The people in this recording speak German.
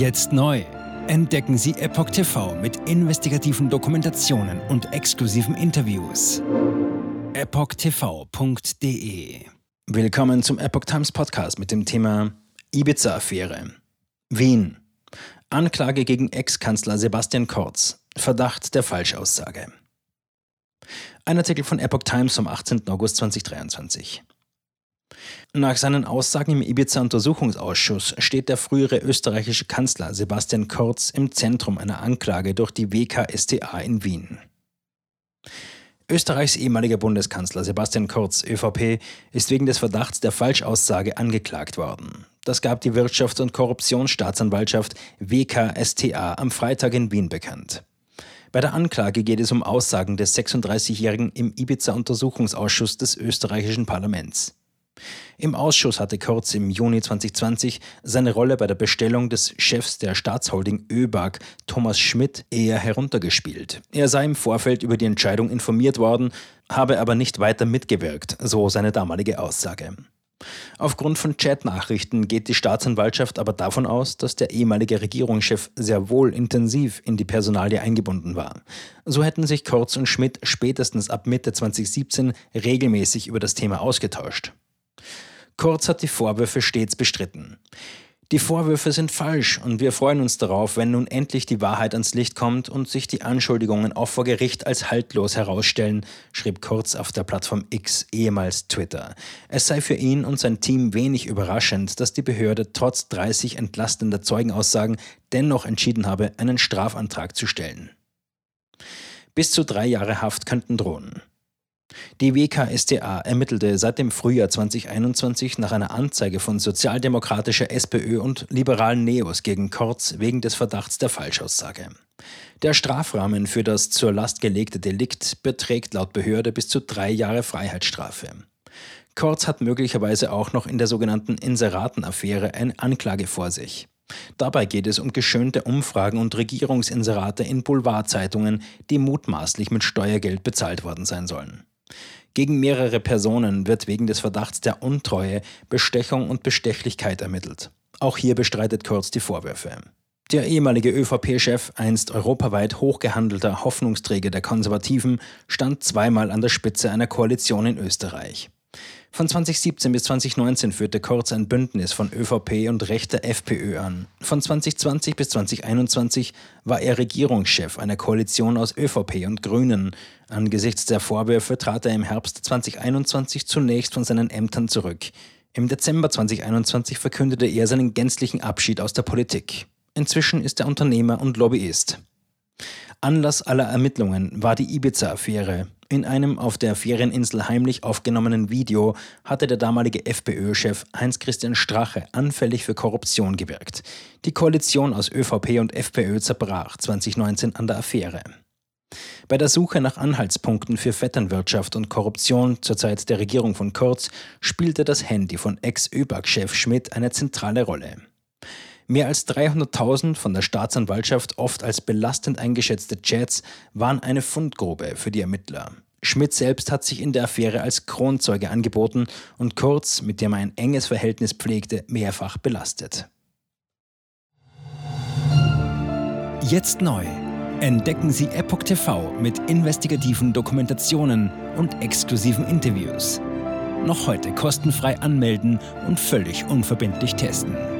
Jetzt neu. Entdecken Sie Epoch TV mit investigativen Dokumentationen und exklusiven Interviews. EpochTV.de Willkommen zum Epoch Times Podcast mit dem Thema Ibiza-Affäre. Wien. Anklage gegen Ex-Kanzler Sebastian Kurz. Verdacht der Falschaussage. Ein Artikel von Epoch Times vom 18. August 2023. Nach seinen Aussagen im Ibiza-Untersuchungsausschuss steht der frühere österreichische Kanzler Sebastian Kurz im Zentrum einer Anklage durch die WKStA in Wien. Österreichs ehemaliger Bundeskanzler Sebastian Kurz, ÖVP, ist wegen des Verdachts der Falschaussage angeklagt worden. Das gab die Wirtschafts- und Korruptionsstaatsanwaltschaft WKStA am Freitag in Wien bekannt. Bei der Anklage geht es um Aussagen des 36-Jährigen im Ibiza-Untersuchungsausschuss des österreichischen Parlaments. Im Ausschuss hatte Kurz im Juni 2020 seine Rolle bei der Bestellung des Chefs der Staatsholding ÖBAG, Thomas Schmidt, eher heruntergespielt. Er sei im Vorfeld über die Entscheidung informiert worden, habe aber nicht weiter mitgewirkt, so seine damalige Aussage. Aufgrund von Chatnachrichten geht die Staatsanwaltschaft aber davon aus, dass der ehemalige Regierungschef sehr wohl intensiv in die Personalie eingebunden war. So hätten sich Kurz und Schmidt spätestens ab Mitte 2017 regelmäßig über das Thema ausgetauscht. Kurz hat die Vorwürfe stets bestritten. Die Vorwürfe sind falsch und wir freuen uns darauf, wenn nun endlich die Wahrheit ans Licht kommt und sich die Anschuldigungen auch vor Gericht als haltlos herausstellen, schrieb Kurz auf der Plattform X, ehemals Twitter. Es sei für ihn und sein Team wenig überraschend, dass die Behörde trotz 30 entlastender Zeugenaussagen dennoch entschieden habe, einen Strafantrag zu stellen. Bis zu drei Jahre Haft könnten drohen. Die WKStA ermittelte seit dem Frühjahr 2021 nach einer Anzeige von sozialdemokratischer SPÖ und liberalen Neos gegen Kortz wegen des Verdachts der Falschaussage. Der Strafrahmen für das zur Last gelegte Delikt beträgt laut Behörde bis zu drei Jahre Freiheitsstrafe. Kortz hat möglicherweise auch noch in der sogenannten Inseratenaffäre eine Anklage vor sich. Dabei geht es um geschönte Umfragen und Regierungsinserate in Boulevardzeitungen, die mutmaßlich mit Steuergeld bezahlt worden sein sollen. Gegen mehrere Personen wird wegen des Verdachts der Untreue, Bestechung und Bestechlichkeit ermittelt. Auch hier bestreitet Kurz die Vorwürfe. Der ehemalige ÖVP-Chef, einst europaweit hochgehandelter Hoffnungsträger der Konservativen, stand zweimal an der Spitze einer Koalition in Österreich. Von 2017 bis 2019 führte Kurz ein Bündnis von ÖVP und rechter FPÖ an. Von 2020 bis 2021 war er Regierungschef einer Koalition aus ÖVP und Grünen. Angesichts der Vorwürfe trat er im Herbst 2021 zunächst von seinen Ämtern zurück. Im Dezember 2021 verkündete er seinen gänzlichen Abschied aus der Politik. Inzwischen ist er Unternehmer und Lobbyist. Anlass aller Ermittlungen war die Ibiza-Affäre. In einem auf der Ferieninsel heimlich aufgenommenen Video hatte der damalige FPÖ-Chef Heinz-Christian Strache anfällig für Korruption gewirkt. Die Koalition aus ÖVP und FPÖ zerbrach 2019 an der Affäre. Bei der Suche nach Anhaltspunkten für Vetternwirtschaft und Korruption zur Zeit der Regierung von Kurz spielte das Handy von Ex-ÖBAG-Chef Schmidt eine zentrale Rolle. Mehr als 300.000 von der Staatsanwaltschaft oft als belastend eingeschätzte Chats waren eine Fundgrube für die Ermittler. Schmidt selbst hat sich in der Affäre als Kronzeuge angeboten und Kurz, mit dem er ein enges Verhältnis pflegte, mehrfach belastet. Jetzt neu. Entdecken Sie Epoch TV mit investigativen Dokumentationen und exklusiven Interviews. Noch heute kostenfrei anmelden und völlig unverbindlich testen.